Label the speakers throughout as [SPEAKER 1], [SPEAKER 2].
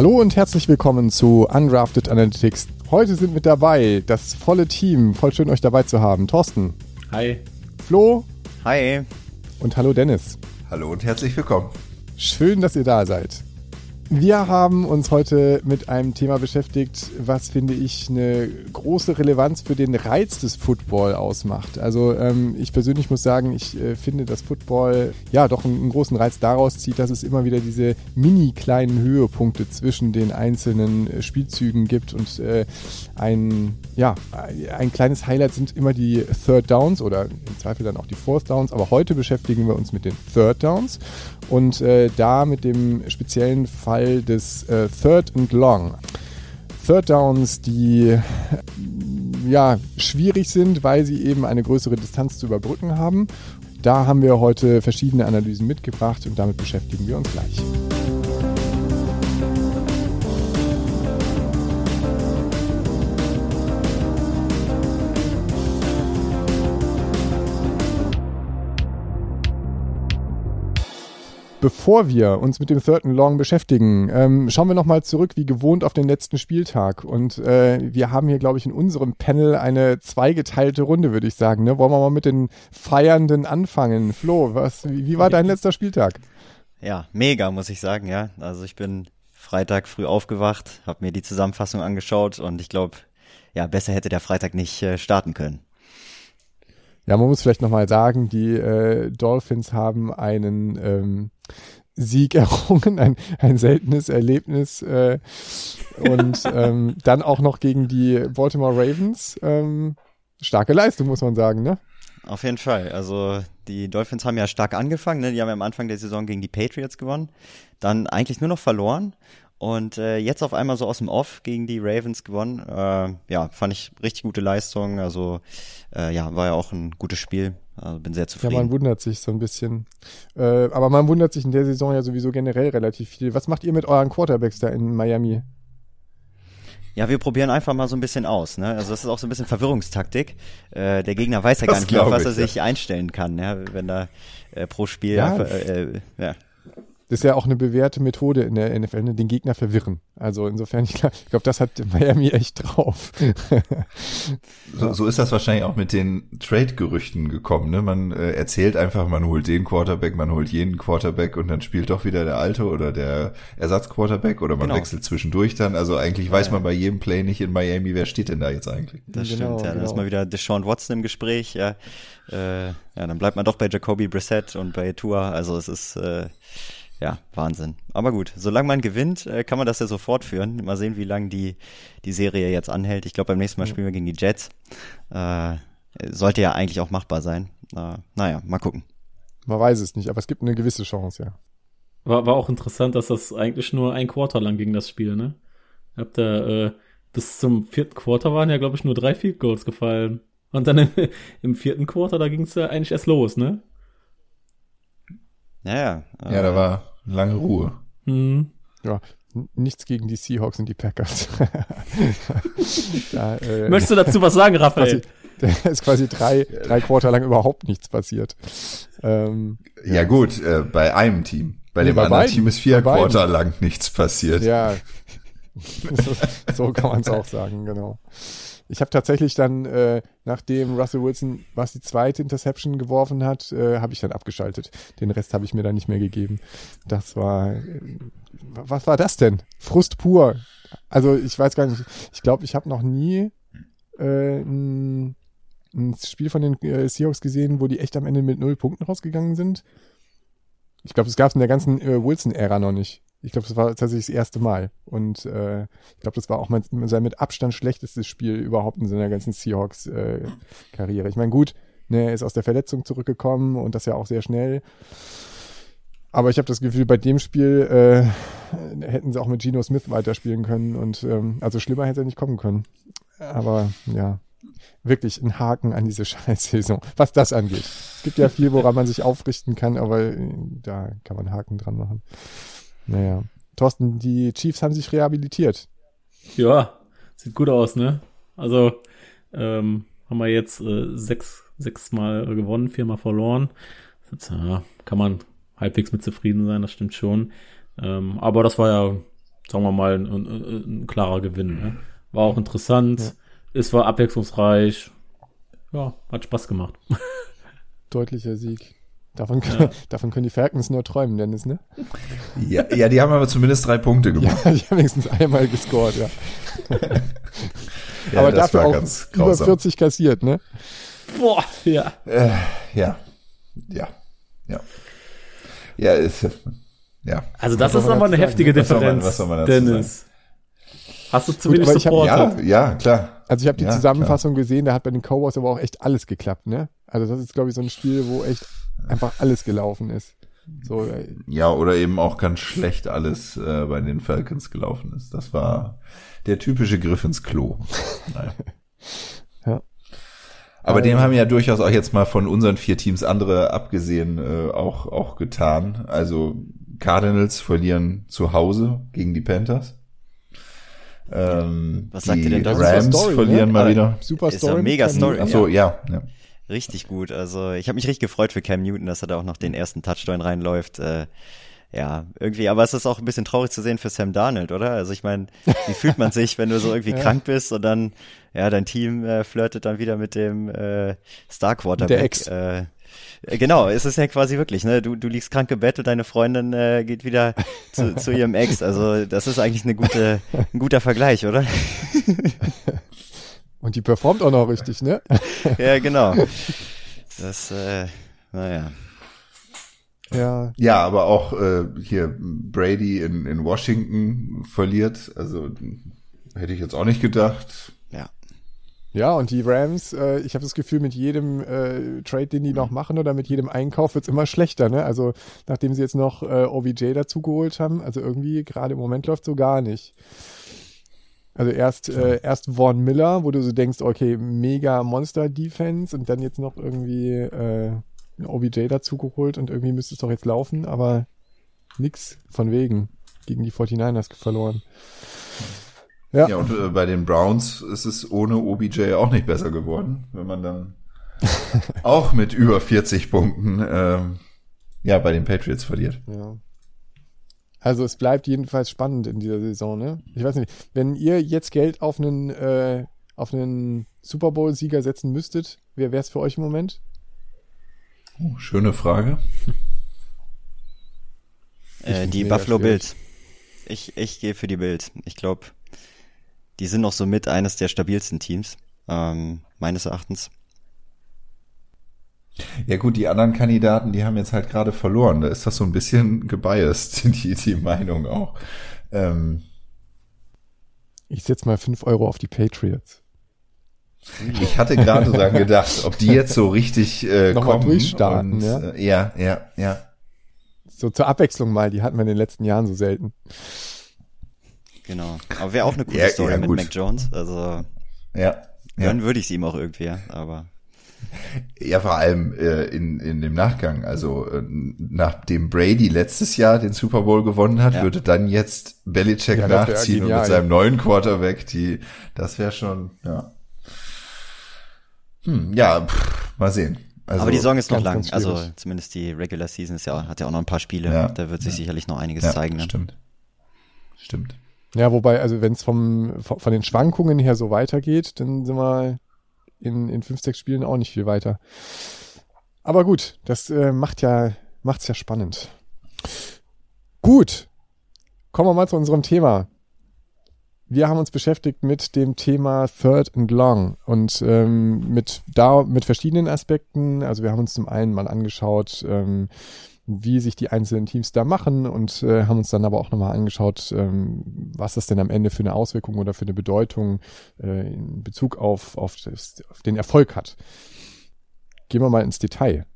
[SPEAKER 1] Hallo und herzlich willkommen zu Undrafted Analytics. Heute sind mit dabei das volle Team. Voll schön, euch dabei zu haben. Thorsten.
[SPEAKER 2] Hi.
[SPEAKER 1] Flo.
[SPEAKER 3] Hi.
[SPEAKER 1] Und hallo Dennis.
[SPEAKER 4] Hallo und herzlich willkommen.
[SPEAKER 1] Schön, dass ihr da seid. Wir haben uns heute mit einem Thema beschäftigt, was finde ich eine große Relevanz für den Reiz des Football ausmacht. Also ähm, ich persönlich muss sagen, ich äh, finde, dass Football ja doch einen, einen, großen Reiz daraus zieht, dass es immer wieder diese mini kleinen Höhepunkte zwischen den einzelnen äh, Spielzügen gibt und äh, ein ja ein kleines Highlight sind immer die Third Downs oder im Zweifel dann auch die Fourth Downs. Aber heute beschäftigen wir uns mit den Third Downs und äh, da mit dem speziellen Fall des äh, Third and Long. Third Downs, die ja schwierig sind, weil sie eben eine größere Distanz zu überbrücken haben. Da haben wir heute verschiedene Analysen mitgebracht und damit beschäftigen wir uns gleich. Bevor wir uns mit dem Third and Long beschäftigen, ähm, schauen wir nochmal zurück, wie gewohnt, auf den letzten Spieltag. Und äh, wir haben hier, glaube ich, in unserem Panel eine zweigeteilte Runde, würde ich sagen. Ne? Wollen wir mal mit den Feiernden anfangen? Flo, was, wie, wie war dein letzter Spieltag?
[SPEAKER 3] Ja, mega, muss ich sagen, ja. Also ich bin Freitag früh aufgewacht, habe mir die Zusammenfassung angeschaut und ich glaube, ja, besser hätte der Freitag nicht äh, starten können.
[SPEAKER 1] Ja, man muss vielleicht nochmal sagen, die äh, Dolphins haben einen ähm, Sieg errungen, ein, ein seltenes Erlebnis äh, und ähm, dann auch noch gegen die Baltimore Ravens. Ähm, starke Leistung, muss man sagen, ne?
[SPEAKER 3] Auf jeden Fall. Also die Dolphins haben ja stark angefangen. Ne? Die haben ja am Anfang der Saison gegen die Patriots gewonnen, dann eigentlich nur noch verloren und äh, jetzt auf einmal so aus dem Off gegen die Ravens gewonnen. Äh, ja, fand ich richtig gute Leistung. Also äh, ja, war ja auch ein gutes Spiel. Also bin sehr zufrieden.
[SPEAKER 1] Ja, man wundert sich so ein bisschen. Äh, aber man wundert sich in der Saison ja sowieso generell relativ viel. Was macht ihr mit euren Quarterbacks da in Miami?
[SPEAKER 3] Ja, wir probieren einfach mal so ein bisschen aus. Ne? Also das ist auch so ein bisschen Verwirrungstaktik. Äh, der Gegner weiß ja das gar nicht, auf was er sich einstellen kann, ja? wenn da äh, pro Spiel
[SPEAKER 1] ja.
[SPEAKER 3] Einfach, äh, äh, ja.
[SPEAKER 1] Das ist ja auch eine bewährte Methode in der NFL, ne? den Gegner verwirren. Also insofern, ich glaube, glaub, das hat Miami echt drauf.
[SPEAKER 4] so, so ist das wahrscheinlich auch mit den Trade-Gerüchten gekommen. Ne? Man äh, erzählt einfach, man holt den Quarterback, man holt jenen Quarterback und dann spielt doch wieder der alte oder der Ersatzquarterback oder man genau. wechselt zwischendurch dann. Also eigentlich weiß man bei jedem Play nicht in Miami, wer steht denn da jetzt eigentlich.
[SPEAKER 3] Das genau, stimmt, ja. Dann genau. ist mal wieder Deshaun Watson im Gespräch, ja. Äh, ja, dann bleibt man doch bei Jacoby Brissett und bei Tua. Also es ist äh, ja, Wahnsinn. Aber gut, solange man gewinnt, äh, kann man das ja so fortführen. Mal sehen, wie lange die, die Serie jetzt anhält. Ich glaube, beim nächsten Mal spielen wir gegen die Jets. Äh, sollte ja eigentlich auch machbar sein. Äh, naja, mal gucken.
[SPEAKER 1] Man weiß es nicht, aber es gibt eine gewisse Chance, ja.
[SPEAKER 2] War, war auch interessant, dass das eigentlich nur ein Quarter lang ging, das Spiel, ne? Habt ihr, äh, bis zum vierten Quarter waren ja, glaube ich, nur drei Field Goals gefallen. Und dann im, im vierten Quarter, da ging es ja eigentlich erst los, ne?
[SPEAKER 3] Ja, ja.
[SPEAKER 4] Ja, da war lange Ruhe.
[SPEAKER 1] Mhm. Ja, nichts gegen die Seahawks und die Packers.
[SPEAKER 2] da, äh, Möchtest du dazu was sagen, Raphael?
[SPEAKER 1] Da ist quasi drei, drei Quarter lang überhaupt nichts passiert.
[SPEAKER 4] Ähm, ja, ja, gut, äh, bei einem Team. Bei nee, dem bei anderen beiden. Team ist vier Quarter lang nichts passiert.
[SPEAKER 1] Ja, so, so kann man es auch sagen, genau. Ich habe tatsächlich dann, äh, nachdem Russell Wilson was die zweite Interception geworfen hat, äh, habe ich dann abgeschaltet. Den Rest habe ich mir dann nicht mehr gegeben. Das war, äh, was war das denn? Frust pur. Also ich weiß gar nicht. Ich glaube, ich habe noch nie äh, ein, ein Spiel von den äh, Seahawks gesehen, wo die echt am Ende mit null Punkten rausgegangen sind. Ich glaube, das gab es in der ganzen äh, Wilson-Ära noch nicht. Ich glaube, das war tatsächlich das erste Mal. Und äh, ich glaube, das war auch mein, sein mit Abstand schlechtestes Spiel überhaupt in seiner ganzen Seahawks-Karriere. Äh, ich meine, gut, ne, er ist aus der Verletzung zurückgekommen und das ja auch sehr schnell. Aber ich habe das Gefühl, bei dem Spiel äh, hätten sie auch mit Geno Smith weiterspielen können. Und ähm, also schlimmer hätte er nicht kommen können. Aber ja, wirklich ein Haken an diese Scheißsaison, was das angeht. Es gibt ja viel, woran man sich aufrichten kann, aber äh, da kann man Haken dran machen. Naja. Thorsten, die Chiefs haben sich rehabilitiert.
[SPEAKER 2] Ja, sieht gut aus, ne? Also ähm, haben wir jetzt äh, sechs, sechs Mal gewonnen, viermal verloren. Jetzt, ja, kann man halbwegs mit zufrieden sein, das stimmt schon. Ähm, aber das war ja sagen wir mal, ein, ein, ein klarer Gewinn. Ne? War auch interessant, ja. es war abwechslungsreich. Ja, hat Spaß gemacht.
[SPEAKER 1] Deutlicher Sieg. Davon, können, ja. davon können die Falcons nur träumen, Dennis, ne?
[SPEAKER 4] Ja, ja, die haben aber zumindest drei Punkte gemacht. Ja,
[SPEAKER 1] die haben wenigstens einmal gescored, ja. ja aber dafür auch über 40 kassiert, ne?
[SPEAKER 2] Boah, ja.
[SPEAKER 4] Äh, ja, ja, ja. Ja, ist, ja.
[SPEAKER 2] Also das ist aber eine heftige Differenz, was soll man, was soll man Dennis. Sagen? Hast du zu wenig Gut,
[SPEAKER 4] supportet? Hab, ja, ja, klar.
[SPEAKER 1] Also ich habe die ja, Zusammenfassung klar. gesehen, da hat bei den Cowboys aber auch echt alles geklappt, ne? Also das ist, glaube ich, so ein Spiel, wo echt einfach alles gelaufen ist. So,
[SPEAKER 4] äh, ja, oder eben auch ganz schlecht alles äh, bei den Falcons gelaufen ist. Das war der typische Griff ins Klo. ja. Aber dem haben ja durchaus auch jetzt mal von unseren vier Teams andere abgesehen äh, auch, auch getan. Also Cardinals verlieren zu Hause gegen die Panthers. Ähm,
[SPEAKER 3] Was sagt ihr denn da?
[SPEAKER 4] Rams Story, verlieren ne? mal wieder.
[SPEAKER 3] Super Story. Ist eine mega Story.
[SPEAKER 4] Achso, ja. ja.
[SPEAKER 3] Richtig gut. Also ich habe mich richtig gefreut für Cam Newton, dass er da auch noch den ersten Touchdown reinläuft. Äh, ja, irgendwie, aber es ist auch ein bisschen traurig zu sehen für Sam Darnold, oder? Also ich meine, wie fühlt man sich, wenn du so irgendwie ja. krank bist und dann, ja, dein Team äh, flirtet dann wieder mit dem äh, Star Quarterback.
[SPEAKER 1] Der Ex.
[SPEAKER 3] Äh, Genau, es ist ja quasi wirklich, ne? Du, du liegst krank im Bett und deine Freundin äh, geht wieder zu, zu ihrem Ex. Also das ist eigentlich eine gute, ein guter Vergleich, oder?
[SPEAKER 1] Und die performt auch noch richtig, ne?
[SPEAKER 3] ja, genau. Das, äh, naja.
[SPEAKER 4] Ja. Ja, aber auch äh, hier Brady in, in Washington verliert. Also hätte ich jetzt auch nicht gedacht.
[SPEAKER 3] Ja.
[SPEAKER 1] Und die Rams, äh, ich habe das Gefühl, mit jedem äh, Trade, den die noch machen oder mit jedem Einkauf wird's immer schlechter. Ne? Also nachdem sie jetzt noch äh, OBJ dazu geholt haben, also irgendwie gerade im Moment läuft so gar nicht. Also erst, äh, erst Vaughn Miller, wo du so denkst, okay, mega Monster-Defense und dann jetzt noch irgendwie äh, OBJ dazu geholt und irgendwie müsste es doch jetzt laufen, aber nix von wegen. Gegen die 49ers verloren.
[SPEAKER 4] Ja, ja und äh, bei den Browns ist es ohne OBJ auch nicht besser geworden, wenn man dann auch mit über 40 Punkten ähm, ja bei den Patriots verliert.
[SPEAKER 1] Ja. Also es bleibt jedenfalls spannend in dieser Saison, ne? Ich weiß nicht, wenn ihr jetzt Geld auf einen äh, auf einen Super Bowl Sieger setzen müsstet, wer wäre es für euch im Moment?
[SPEAKER 4] Oh, schöne Frage.
[SPEAKER 3] Äh, die Buffalo schwierig. Bills. Ich, ich gehe für die Bills. Ich glaube, die sind noch so mit eines der stabilsten Teams, ähm, meines Erachtens.
[SPEAKER 4] Ja gut, die anderen Kandidaten, die haben jetzt halt gerade verloren. Da ist das so ein bisschen gebiased, die, die Meinung auch. Ähm,
[SPEAKER 1] ich setze mal fünf Euro auf die Patriots.
[SPEAKER 4] Ich hatte gerade dran gedacht, ob die jetzt so richtig äh, Nochmal kommen.
[SPEAKER 1] durchstarten, und,
[SPEAKER 4] ja? Äh, ja, ja, ja.
[SPEAKER 1] So zur Abwechslung mal, die hatten wir in den letzten Jahren so selten.
[SPEAKER 3] Genau. Aber wäre auch eine coole ja, Story ja, mit Mac Jones. Also
[SPEAKER 4] ja,
[SPEAKER 3] dann würde ich es ihm auch irgendwie, ja. Aber
[SPEAKER 4] ja, vor allem äh, in, in dem Nachgang. Also äh, nachdem Brady letztes Jahr den Super Bowl gewonnen hat, ja. würde dann jetzt Belichick ja, nachziehen und mit seinem neuen Quarterback, die, das wäre schon, ja. Hm, ja, pff, mal sehen.
[SPEAKER 3] Also, Aber die Saison ist noch lang. Also zumindest die Regular Season ist ja, hat ja auch noch ein paar Spiele. Ja, da wird sich ja. sicherlich noch einiges ja, zeigen. Ne?
[SPEAKER 4] Stimmt. Stimmt.
[SPEAKER 1] Ja, wobei, also wenn es vom von den Schwankungen her so weitergeht, dann sind wir in, in fünf, sechs Spielen auch nicht viel weiter. Aber gut, das äh, macht ja, macht's ja spannend. Gut. Kommen wir mal zu unserem Thema. Wir haben uns beschäftigt mit dem Thema Third and Long und ähm, mit da mit verschiedenen Aspekten. Also wir haben uns zum einen mal angeschaut, ähm, wie sich die einzelnen Teams da machen und äh, haben uns dann aber auch nochmal angeschaut, ähm, was das denn am Ende für eine Auswirkung oder für eine Bedeutung äh, in Bezug auf, auf, das, auf den Erfolg hat. Gehen wir mal ins Detail.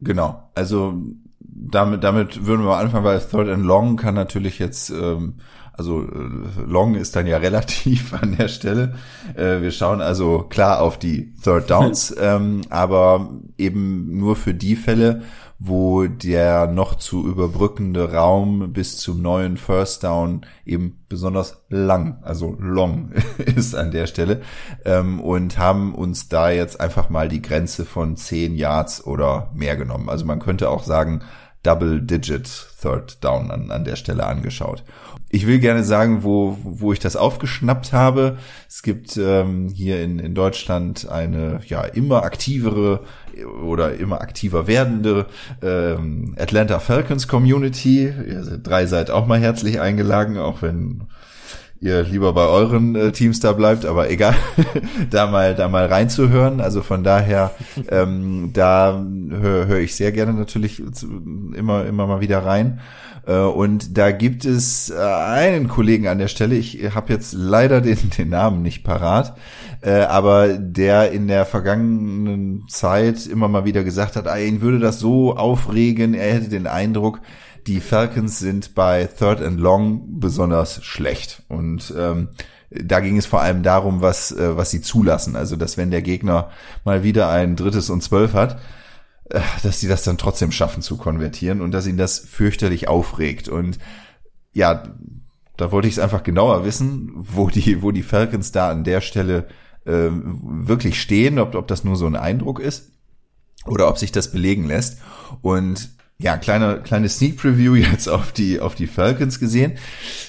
[SPEAKER 4] Genau, also damit, damit würden wir anfangen, weil Third and Long kann natürlich jetzt, ähm, also äh, Long ist dann ja relativ an der Stelle. Äh, wir schauen also klar auf die Third Downs, ähm, aber eben nur für die Fälle, wo der noch zu überbrückende Raum bis zum neuen First Down eben besonders lang, also long ist an der Stelle ähm, und haben uns da jetzt einfach mal die Grenze von 10 Yards oder mehr genommen. Also man könnte auch sagen Double-Digit Third Down an, an der Stelle angeschaut. Ich will gerne sagen, wo, wo ich das aufgeschnappt habe. Es gibt ähm, hier in, in Deutschland eine ja immer aktivere oder immer aktiver werdende ähm, Atlanta Falcons Community. Ihr drei seid auch mal herzlich eingeladen, auch wenn ihr lieber bei euren äh, Teams da bleibt, aber egal, da mal da mal reinzuhören. Also von daher, ähm, da höre hör ich sehr gerne natürlich immer immer mal wieder rein. Äh, und da gibt es äh, einen Kollegen an der Stelle, ich habe jetzt leider den, den Namen nicht parat, äh, aber der in der vergangenen Zeit immer mal wieder gesagt hat, ah, ihn würde das so aufregen, er hätte den Eindruck, die Falcons sind bei Third and Long besonders schlecht. Und ähm, da ging es vor allem darum, was, äh, was sie zulassen. Also, dass wenn der Gegner mal wieder ein drittes und zwölf hat, äh, dass sie das dann trotzdem schaffen zu konvertieren und dass ihn das fürchterlich aufregt. Und ja, da wollte ich es einfach genauer wissen, wo die, wo die Falcons da an der Stelle äh, wirklich stehen, ob, ob das nur so ein Eindruck ist oder ob sich das belegen lässt. Und ja, kleine, kleine Sneak Preview jetzt auf die, auf die Falcons gesehen.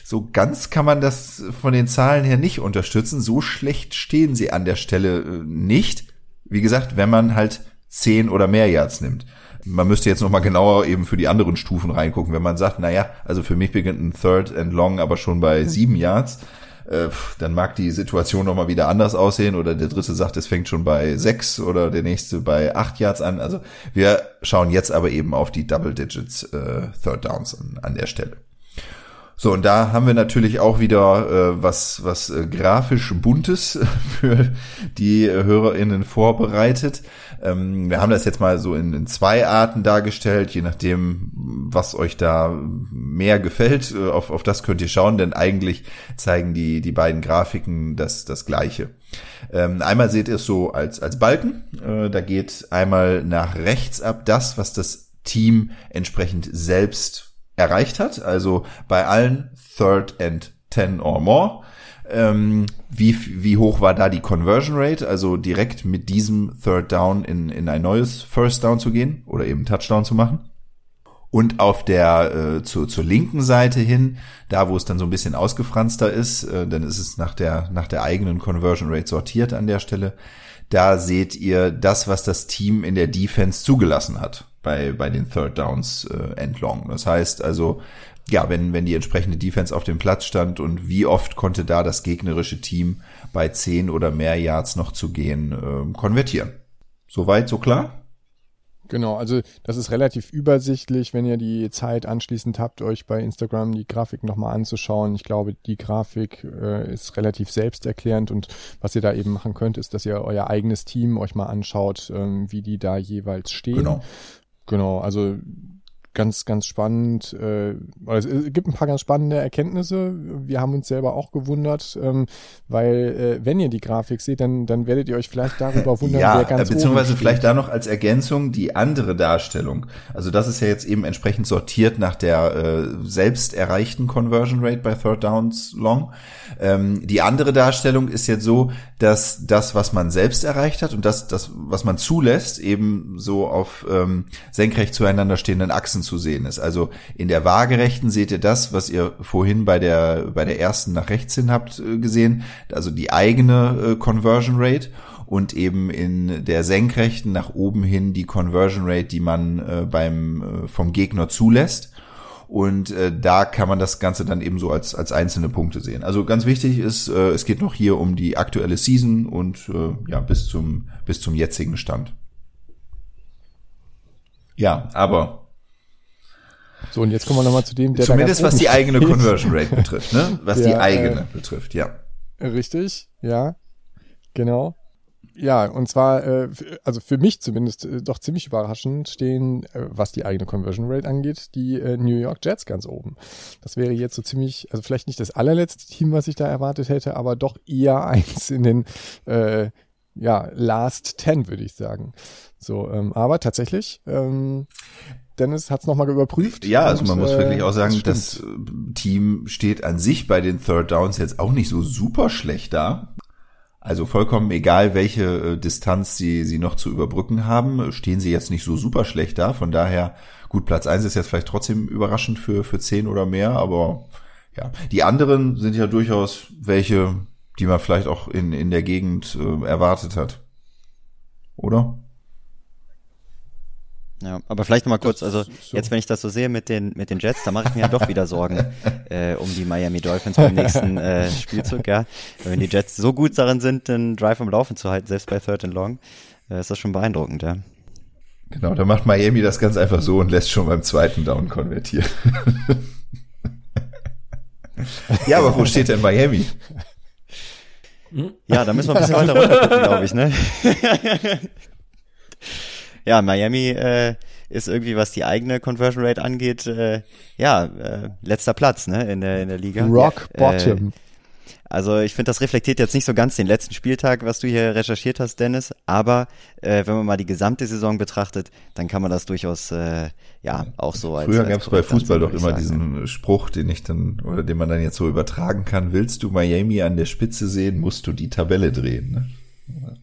[SPEAKER 4] So ganz kann man das von den Zahlen her nicht unterstützen. So schlecht stehen sie an der Stelle äh, nicht. Wie gesagt, wenn man halt zehn oder mehr Yards nimmt. Man müsste jetzt nochmal genauer eben für die anderen Stufen reingucken. Wenn man sagt, naja, also für mich beginnt ein Third and Long aber schon bei sieben Yards äh, dann mag die Situation nochmal wieder anders aussehen oder der dritte sagt, es fängt schon bei sechs oder der nächste bei acht Yards an. Also wir schauen jetzt aber eben auf die Double Digits äh, Third Downs an, an der Stelle. So, und da haben wir natürlich auch wieder äh, was, was äh, grafisch Buntes für die äh, HörerInnen vorbereitet. Ähm, wir haben das jetzt mal so in, in, zwei Arten dargestellt, je nachdem, was euch da mehr gefällt. Äh, auf, auf das könnt ihr schauen, denn eigentlich zeigen die, die beiden Grafiken das, das Gleiche. Ähm, einmal seht ihr es so als, als Balken. Äh, da geht einmal nach rechts ab das, was das Team entsprechend selbst erreicht hat, also bei allen Third and Ten or more. Ähm, wie, wie hoch war da die Conversion Rate? Also direkt mit diesem Third Down in, in ein neues First Down zu gehen oder eben Touchdown zu machen. Und auf der äh, zu, zur linken Seite hin, da wo es dann so ein bisschen ausgefranster ist, äh, dann ist es nach der nach der eigenen Conversion Rate sortiert an der Stelle. Da seht ihr das, was das Team in der Defense zugelassen hat bei, bei den Third Downs äh, endlong. Das heißt also, ja, wenn, wenn die entsprechende Defense auf dem Platz stand und wie oft konnte da das gegnerische Team bei zehn oder mehr Yards noch zu gehen äh, konvertieren. Soweit, so klar?
[SPEAKER 1] Genau, also das ist relativ übersichtlich, wenn ihr die Zeit anschließend habt, euch bei Instagram die Grafik nochmal anzuschauen. Ich glaube, die Grafik äh, ist relativ selbsterklärend und was ihr da eben machen könnt, ist, dass ihr euer eigenes Team euch mal anschaut, ähm, wie die da jeweils stehen. Genau. Genau, also ganz, ganz spannend. Äh, es gibt ein paar ganz spannende Erkenntnisse. Wir haben uns selber auch gewundert, ähm, weil äh, wenn ihr die Grafik seht, dann, dann werdet ihr euch vielleicht darüber wundern,
[SPEAKER 4] ja, wer ganz beziehungsweise vielleicht da noch als Ergänzung die andere Darstellung. Also das ist ja jetzt eben entsprechend sortiert nach der äh, selbst erreichten Conversion Rate bei Third Downs Long. Ähm, die andere Darstellung ist jetzt so, dass das, was man selbst erreicht hat und das, das was man zulässt, eben so auf ähm, senkrecht zueinander stehenden Achsen Achsen zu sehen ist. Also in der waagerechten seht ihr das, was ihr vorhin bei der, bei der ersten nach rechts hin habt äh, gesehen, also die eigene äh, Conversion Rate und eben in der senkrechten nach oben hin die Conversion Rate, die man äh, beim vom Gegner zulässt. Und äh, da kann man das Ganze dann eben so als, als einzelne Punkte sehen. Also ganz wichtig ist, äh, es geht noch hier um die aktuelle Season und äh, ja, bis zum, bis zum jetzigen Stand. Ja, aber
[SPEAKER 1] so, und jetzt kommen wir nochmal zu dem,
[SPEAKER 4] der Zumindest was die eigene Conversion Rate betrifft, ne? Was ja, die eigene äh, betrifft, ja.
[SPEAKER 1] Richtig, ja. Genau. Ja, und zwar, äh, also für mich zumindest äh, doch ziemlich überraschend stehen, äh, was die eigene Conversion Rate angeht, die äh, New York Jets ganz oben. Das wäre jetzt so ziemlich, also vielleicht nicht das allerletzte Team, was ich da erwartet hätte, aber doch eher eins in den äh, ja, Last Ten, würde ich sagen. So, ähm, aber tatsächlich, ähm, Dennis hat es nochmal überprüft.
[SPEAKER 4] Ja, also man muss wirklich auch sagen, das, das Team steht an sich bei den Third Downs jetzt auch nicht so super schlecht da. Also vollkommen egal, welche äh, Distanz sie, sie noch zu überbrücken haben, stehen sie jetzt nicht so super schlecht da. Von daher, gut, Platz eins ist jetzt vielleicht trotzdem überraschend für, für zehn oder mehr, aber ja, die anderen sind ja durchaus welche, die man vielleicht auch in, in der Gegend äh, erwartet hat. Oder?
[SPEAKER 3] Ja, aber vielleicht noch mal kurz, also so. jetzt, wenn ich das so sehe mit den mit den Jets, da mache ich mir ja doch wieder Sorgen äh, um die Miami Dolphins beim nächsten äh, Spielzug, ja. Wenn die Jets so gut darin sind, den Drive am Laufen zu halten, selbst bei Third and Long, äh, ist das schon beeindruckend, ja.
[SPEAKER 4] Genau, da macht Miami das ganz einfach so und lässt schon beim zweiten Down konvertieren. ja, aber wo steht denn Miami?
[SPEAKER 3] Ja, da müssen wir ein bisschen weiter runter glaube ich, ne? ja, Miami äh, ist irgendwie, was die eigene Conversion Rate angeht, äh, ja, äh, letzter Platz ne, in, der, in der Liga.
[SPEAKER 1] Rock Bottom.
[SPEAKER 3] Äh, also ich finde, das reflektiert jetzt nicht so ganz den letzten Spieltag, was du hier recherchiert hast, Dennis. Aber äh, wenn man mal die gesamte Saison betrachtet, dann kann man das durchaus äh, ja auch so
[SPEAKER 4] als Früher gab es bei Fußball doch immer sagen, diesen ja. Spruch, den ich dann oder den man dann jetzt so übertragen kann: Willst du Miami an der Spitze sehen, musst du die Tabelle drehen. Ne?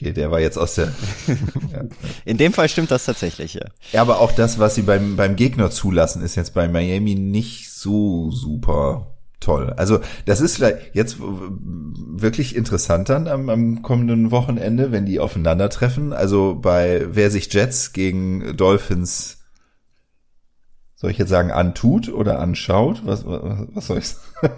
[SPEAKER 4] Okay, der war jetzt aus der.
[SPEAKER 3] ja. In dem Fall stimmt das tatsächlich, ja.
[SPEAKER 4] Ja, aber auch das, was sie beim, beim Gegner zulassen, ist jetzt bei Miami nicht so super toll. Also das ist vielleicht jetzt wirklich interessant dann am, am kommenden Wochenende, wenn die aufeinandertreffen. Also bei wer sich Jets gegen Dolphins soll ich jetzt sagen, antut oder anschaut? Was, was, was soll ich sagen?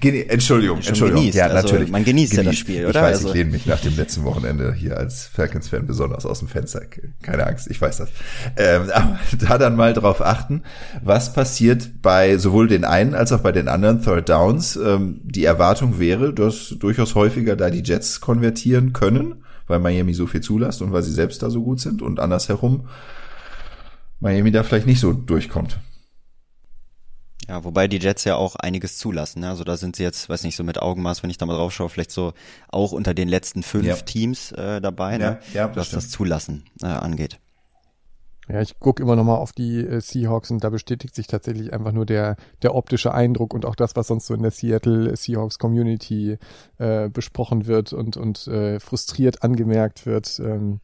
[SPEAKER 4] Entschuldigung, Entschuldigung.
[SPEAKER 3] Genießt. Ja, also natürlich. Man genießt, genießt, ja das Spiel, oder?
[SPEAKER 4] Ich weiß, also. ich lehne mich nach dem letzten Wochenende hier als Falcons-Fan besonders aus dem Fenster. Keine Angst, ich weiß das. Ähm, aber da dann mal drauf achten, was passiert bei sowohl den einen als auch bei den anderen Third Downs. Ähm, die Erwartung wäre, dass durchaus häufiger da die Jets konvertieren können, weil Miami so viel zulässt und weil sie selbst da so gut sind und andersherum Miami da vielleicht nicht so durchkommt.
[SPEAKER 3] Ja, wobei die Jets ja auch einiges zulassen. Ne? Also da sind sie jetzt, weiß nicht, so mit Augenmaß, wenn ich da mal drauf schaue, vielleicht so auch unter den letzten fünf ja. Teams äh, dabei, ne? ja, ja, das was stimmt. das Zulassen äh, angeht.
[SPEAKER 1] Ja, ich gucke immer noch mal auf die äh, Seahawks und da bestätigt sich tatsächlich einfach nur der, der optische Eindruck und auch das, was sonst so in der Seattle Seahawks Community äh, besprochen wird und, und äh, frustriert angemerkt wird. Ähm,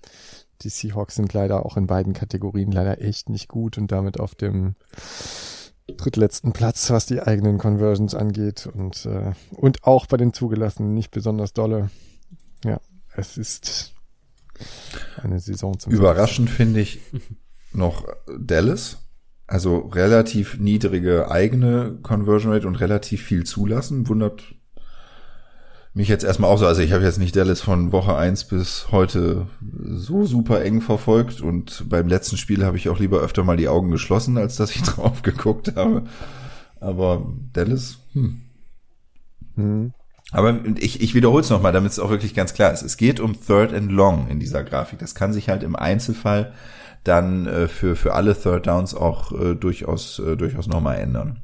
[SPEAKER 1] die Seahawks sind leider auch in beiden Kategorien leider echt nicht gut und damit auf dem drittletzten Platz, was die eigenen Conversions angeht und, äh, und auch bei den zugelassenen nicht besonders dolle. Ja, es ist eine Saison zum
[SPEAKER 4] Überraschend finde ich noch Dallas. Also relativ niedrige eigene Conversion Rate und relativ viel zulassen. Wundert mich jetzt erstmal auch so, also ich habe jetzt nicht Dallas von Woche eins bis heute so super eng verfolgt und beim letzten Spiel habe ich auch lieber öfter mal die Augen geschlossen, als dass ich drauf geguckt habe. Aber Dallas, hm. hm. Aber ich, ich wiederhole es nochmal, damit es auch wirklich ganz klar ist. Es geht um Third and Long in dieser Grafik. Das kann sich halt im Einzelfall dann äh, für, für alle Third Downs auch äh, durchaus, äh, durchaus nochmal ändern.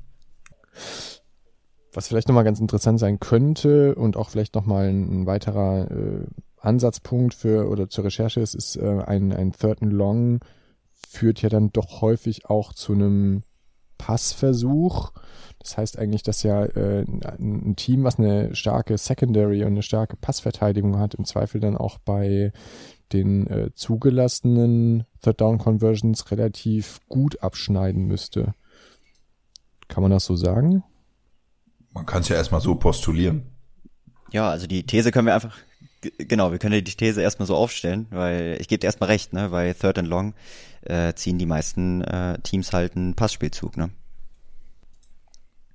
[SPEAKER 1] Was vielleicht nochmal ganz interessant sein könnte und auch vielleicht nochmal ein, ein weiterer äh, Ansatzpunkt für oder zur Recherche ist, ist äh, ein, ein Third and Long führt ja dann doch häufig auch zu einem Passversuch. Das heißt eigentlich, dass ja äh, ein Team, was eine starke Secondary und eine starke Passverteidigung hat, im Zweifel dann auch bei den äh, zugelassenen Third Down Conversions relativ gut abschneiden müsste. Kann man das so sagen?
[SPEAKER 4] Man kann es ja erstmal so postulieren.
[SPEAKER 3] Ja, also die These können wir einfach, genau, wir können die These erstmal so aufstellen, weil ich gebe dir erstmal recht, ne, weil Third and Long äh, ziehen die meisten äh, Teams halt einen Passspielzug, ne?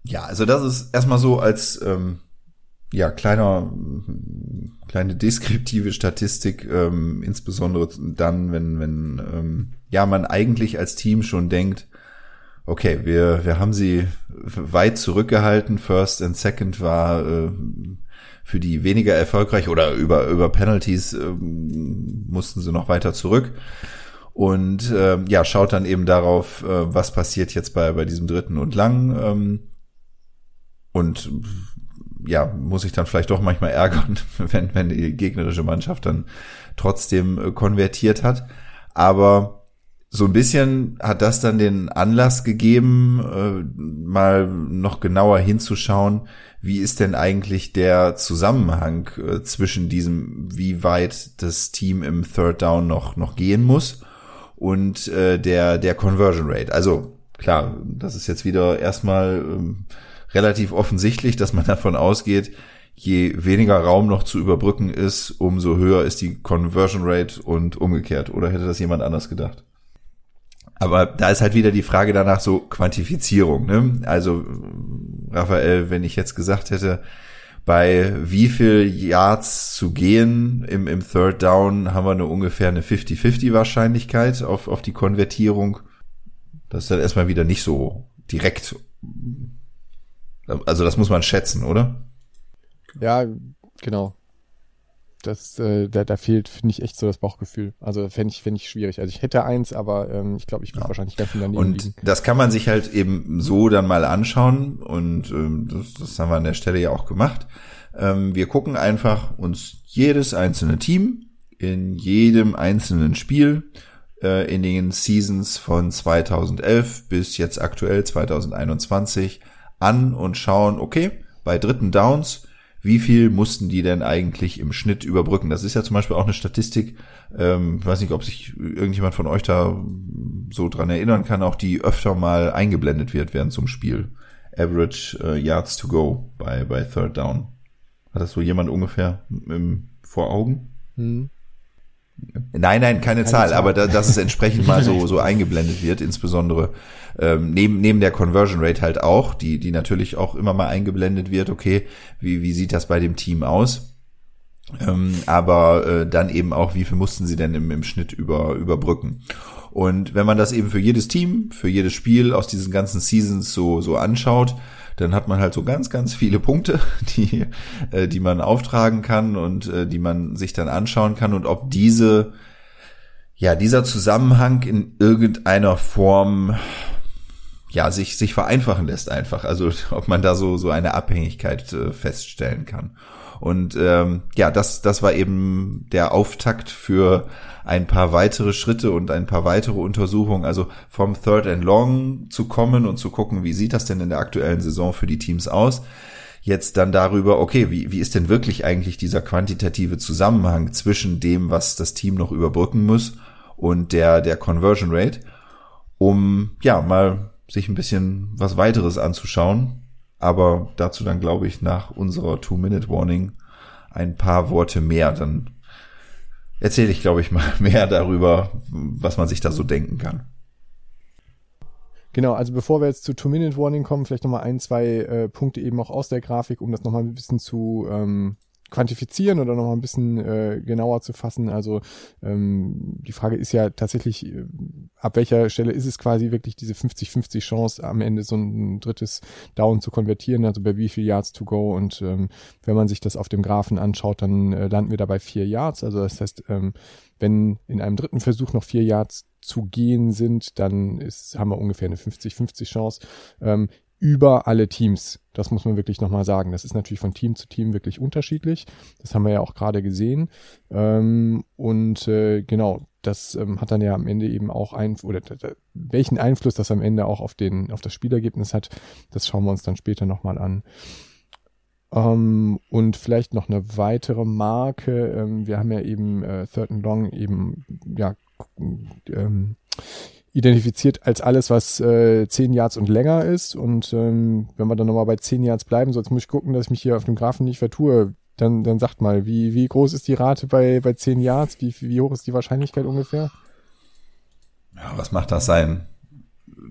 [SPEAKER 4] Ja, also das ist erstmal so als ähm, ja kleiner kleine deskriptive Statistik, ähm, insbesondere dann, wenn wenn ähm, ja man eigentlich als Team schon denkt, okay, wir, wir haben sie weit zurückgehalten. First and Second war äh, für die weniger erfolgreich oder über, über Penalties äh, mussten sie noch weiter zurück. Und äh, ja, schaut dann eben darauf, äh, was passiert jetzt bei, bei diesem dritten und lang. Ähm, und ja, muss ich dann vielleicht doch manchmal ärgern, wenn, wenn die gegnerische Mannschaft dann trotzdem äh, konvertiert hat. Aber so ein bisschen hat das dann den Anlass gegeben, äh, mal noch genauer hinzuschauen, wie ist denn eigentlich der Zusammenhang äh, zwischen diesem, wie weit das Team im Third Down noch, noch gehen muss und äh, der, der Conversion Rate. Also klar, das ist jetzt wieder erstmal ähm, relativ offensichtlich, dass man davon ausgeht, je weniger Raum noch zu überbrücken ist, umso höher ist die Conversion Rate und umgekehrt. Oder hätte das jemand anders gedacht? Aber da ist halt wieder die Frage danach so Quantifizierung. Ne? Also Raphael, wenn ich jetzt gesagt hätte, bei wie viel Yards zu gehen im, im Third Down haben wir eine ungefähr eine 50-50 Wahrscheinlichkeit auf, auf die Konvertierung. Das ist dann erstmal wieder nicht so direkt. Also das muss man schätzen, oder?
[SPEAKER 1] Ja, genau. Das, äh, da, da fehlt, finde ich, echt so das Bauchgefühl. Also fände ich, fände ich schwierig. Also ich hätte eins, aber ähm, ich glaube, ich würde ja. wahrscheinlich ganz daneben
[SPEAKER 4] Und liegen. das kann man sich halt eben so dann mal anschauen und ähm, das, das haben wir an der Stelle ja auch gemacht. Ähm, wir gucken einfach uns jedes einzelne Team in jedem einzelnen Spiel äh, in den Seasons von 2011 bis jetzt aktuell 2021 an und schauen, okay, bei dritten Downs wie viel mussten die denn eigentlich im Schnitt überbrücken? Das ist ja zum Beispiel auch eine Statistik, ähm, ich weiß nicht, ob sich irgendjemand von euch da so dran erinnern kann, auch die öfter mal eingeblendet wird während zum Spiel. Average uh, Yards to go bei, bei Third Down. Hat das so jemand ungefähr im, vor Augen? Hm. Nein, nein, keine, keine Zahl, Zahl, aber da, dass es entsprechend mal so, so eingeblendet wird, insbesondere ähm, neben, neben der Conversion Rate halt auch, die, die natürlich auch immer mal eingeblendet wird, okay, wie, wie sieht das bei dem Team aus? Ähm, aber äh, dann eben auch, wie viel mussten sie denn im, im Schnitt über, überbrücken? Und wenn man das eben für jedes Team, für jedes Spiel aus diesen ganzen Seasons so, so anschaut, dann hat man halt so ganz, ganz viele Punkte, die, äh, die man auftragen kann und äh, die man sich dann anschauen kann und ob diese, ja, dieser Zusammenhang in irgendeiner Form ja, sich, sich vereinfachen lässt einfach. Also ob man da so, so eine Abhängigkeit äh, feststellen kann. Und ähm, ja, das, das war eben der Auftakt für ein paar weitere Schritte und ein paar weitere Untersuchungen. Also vom Third and Long zu kommen und zu gucken, wie sieht das denn in der aktuellen Saison für die Teams aus. Jetzt dann darüber, okay, wie, wie ist denn wirklich eigentlich dieser quantitative Zusammenhang zwischen dem, was das Team noch überbrücken muss und der, der Conversion Rate, um ja mal sich ein bisschen was weiteres anzuschauen. Aber dazu dann, glaube ich, nach unserer Two-Minute-Warning ein paar Worte mehr. Dann erzähle ich, glaube ich, mal mehr darüber, was man sich da so denken kann.
[SPEAKER 1] Genau, also bevor wir jetzt zu Two-Minute-Warning kommen, vielleicht nochmal ein, zwei äh, Punkte eben auch aus der Grafik, um das nochmal ein bisschen zu ähm, quantifizieren oder noch mal ein bisschen äh, genauer zu fassen. Also ähm, die Frage ist ja tatsächlich, äh, ab welcher Stelle ist es quasi wirklich diese 50-50 Chance, am Ende so ein drittes Down zu konvertieren, also bei wie viel Yards to go. Und ähm, wenn man sich das auf dem Graphen anschaut, dann äh, landen wir dabei vier Yards. Also das heißt, ähm, wenn in einem dritten Versuch noch vier Yards zu gehen sind, dann ist, haben wir ungefähr eine 50-50 Chance. Ähm, über alle Teams. Das muss man wirklich nochmal sagen. Das ist natürlich von Team zu Team wirklich unterschiedlich. Das haben wir ja auch gerade gesehen. Ähm, und äh, genau, das ähm, hat dann ja am Ende eben auch ein oder welchen Einfluss das am Ende auch auf den auf das Spielergebnis hat, das schauen wir uns dann später nochmal an. Ähm, und vielleicht noch eine weitere Marke. Ähm, wir haben ja eben äh, Third and Long eben ja ähm, identifiziert als alles, was äh, 10 Yards und länger ist. Und ähm, wenn wir dann nochmal bei 10 Yards bleiben, sonst muss ich gucken, dass ich mich hier auf dem Graphen nicht vertue. Dann, dann sagt mal, wie, wie groß ist die Rate bei, bei 10 Yards? Wie, wie hoch ist die Wahrscheinlichkeit ungefähr?
[SPEAKER 4] Ja, was macht das sein?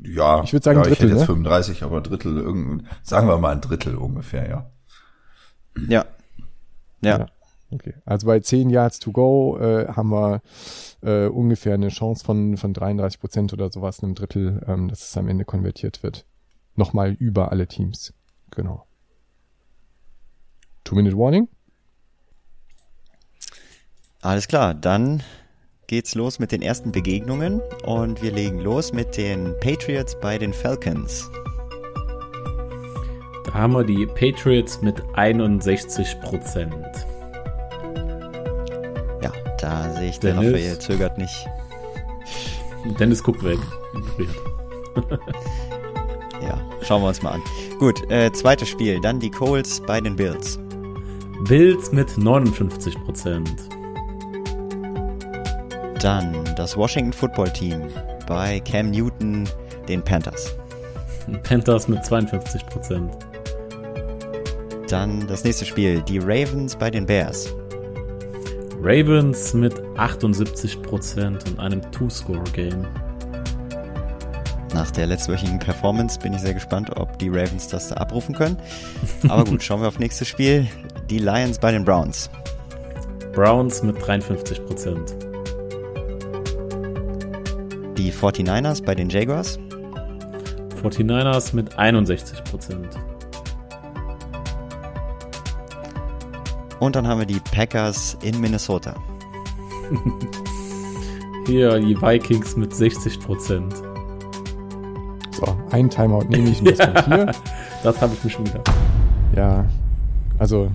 [SPEAKER 4] Ja,
[SPEAKER 1] ich würde sagen ja,
[SPEAKER 4] Drittel,
[SPEAKER 1] ich hätte
[SPEAKER 4] jetzt ne? 35, aber Drittel, irgend, sagen wir mal ein Drittel ungefähr, ja.
[SPEAKER 3] Ja. Ja.
[SPEAKER 1] ja. Okay. Also bei 10 Yards to go äh, haben wir äh, ungefähr eine Chance von, von 33 Prozent oder sowas, einem Drittel, ähm, dass es am Ende konvertiert wird. Nochmal über alle Teams. Genau. Two-Minute Warning.
[SPEAKER 3] Alles klar, dann geht's los mit den ersten Begegnungen und wir legen los mit den Patriots bei den Falcons.
[SPEAKER 2] Da haben wir die Patriots mit 61 Prozent.
[SPEAKER 3] Da sehe ich, der Dennis. Raphael zögert nicht.
[SPEAKER 2] Dennis Cook weg.
[SPEAKER 3] ja, schauen wir uns mal an. Gut, äh, zweites Spiel. Dann die Coles bei den Bills.
[SPEAKER 2] Bills mit 59 Prozent.
[SPEAKER 3] Dann das Washington Football Team bei Cam Newton, den Panthers.
[SPEAKER 2] Panthers mit 52 Prozent.
[SPEAKER 3] Dann das nächste Spiel, die Ravens bei den Bears.
[SPEAKER 2] Ravens mit 78 Prozent und einem Two-Score-Game.
[SPEAKER 3] Nach der letztwöchigen Performance bin ich sehr gespannt, ob die Ravens das da abrufen können. Aber gut, schauen wir auf nächstes Spiel. Die Lions bei den Browns.
[SPEAKER 2] Browns mit 53 Prozent.
[SPEAKER 3] Die 49ers bei den Jaguars.
[SPEAKER 2] 49ers mit 61
[SPEAKER 3] Und dann haben wir die Packers in Minnesota.
[SPEAKER 2] Hier die Vikings mit 60 Prozent.
[SPEAKER 1] So, ein Timeout nehme ich das kommt hier.
[SPEAKER 2] Das habe ich mir schon gedacht.
[SPEAKER 1] Ja, also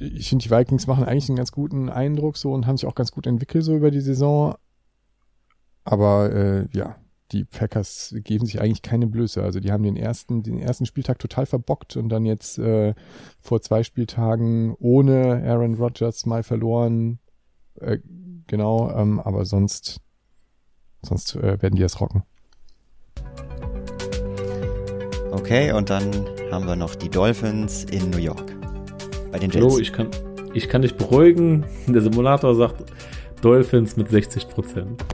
[SPEAKER 1] ich finde, die Vikings machen eigentlich einen ganz guten Eindruck so und haben sich auch ganz gut entwickelt so über die Saison. Aber äh, ja, die Packers geben sich eigentlich keine Blöße. Also die haben den ersten, den ersten Spieltag total verbockt und dann jetzt äh, vor zwei Spieltagen ohne Aaron Rodgers mal verloren. Äh, genau, ähm, aber sonst, sonst äh, werden die das rocken.
[SPEAKER 3] Okay, und dann haben wir noch die Dolphins in New York. Bei den Jets.
[SPEAKER 2] Hallo, ich kann, ich kann dich beruhigen. Der Simulator sagt Dolphins mit 60 Prozent.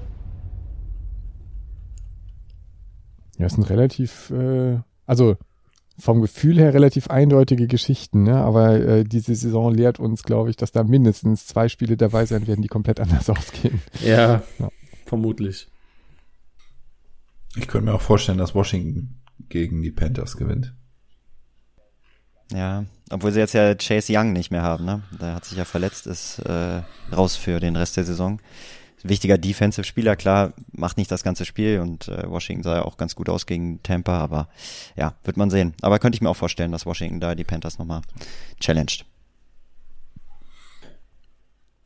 [SPEAKER 1] Ja, es sind relativ, äh, also vom Gefühl her relativ eindeutige Geschichten, ne? aber äh, diese Saison lehrt uns, glaube ich, dass da mindestens zwei Spiele dabei sein werden, die komplett anders ausgehen.
[SPEAKER 2] Ja, ja. vermutlich.
[SPEAKER 4] Ich könnte mir auch vorstellen, dass Washington gegen die Panthers gewinnt.
[SPEAKER 3] Ja, obwohl sie jetzt ja Chase Young nicht mehr haben, ne? Der hat sich ja verletzt, ist äh, raus für den Rest der Saison wichtiger Defensive-Spieler, klar, macht nicht das ganze Spiel und äh, Washington sah ja auch ganz gut aus gegen Tampa, aber ja, wird man sehen. Aber könnte ich mir auch vorstellen, dass Washington da die Panthers nochmal challenged.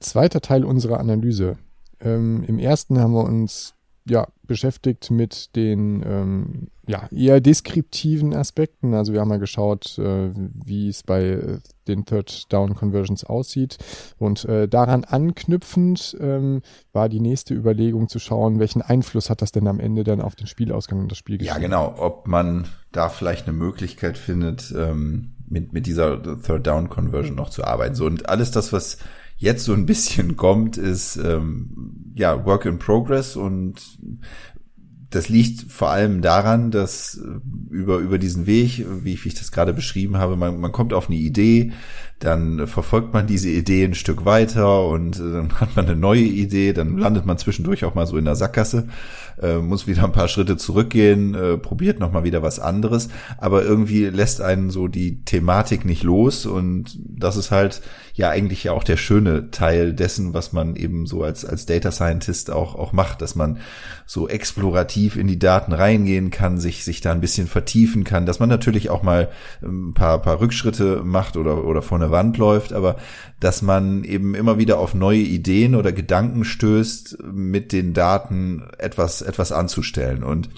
[SPEAKER 1] Zweiter Teil unserer Analyse. Ähm, Im ersten haben wir uns ja, beschäftigt mit den ähm, ja, eher deskriptiven Aspekten. Also wir haben mal geschaut, äh, wie es bei äh, den Third Down Conversions aussieht. Und äh, daran anknüpfend ähm, war die nächste Überlegung zu schauen, welchen Einfluss hat das denn am Ende dann auf den Spielausgang und das Spiel
[SPEAKER 4] Ja, genau. Ob man da vielleicht eine Möglichkeit findet, ähm, mit, mit dieser Third Down Conversion noch zu arbeiten. So und alles das, was jetzt so ein bisschen kommt, ist ähm, ja Work in Progress und das liegt vor allem daran, dass äh, über, über diesen Weg, wie ich, wie ich das gerade beschrieben habe, man, man kommt auf eine Idee, dann verfolgt man diese Idee ein Stück weiter und äh, dann hat man eine neue Idee, dann landet man zwischendurch auch mal so in der Sackgasse, äh, muss wieder ein paar Schritte zurückgehen, äh, probiert nochmal wieder was anderes, aber irgendwie lässt einen so die Thematik nicht los und das ist halt ja eigentlich ja auch der schöne Teil dessen, was man eben so als, als Data Scientist auch, auch macht, dass man so explorativ in die Daten reingehen kann, sich, sich da ein bisschen vertiefen kann, dass man natürlich auch mal ein paar, paar Rückschritte macht oder, oder vor eine Wand läuft, aber dass man eben immer wieder auf neue Ideen oder Gedanken stößt, mit den Daten etwas, etwas anzustellen. Und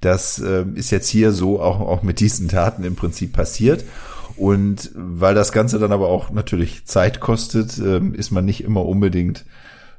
[SPEAKER 4] das äh, ist jetzt hier so auch, auch mit diesen Daten im Prinzip passiert. Und weil das Ganze dann aber auch natürlich Zeit kostet, ähm, ist man nicht immer unbedingt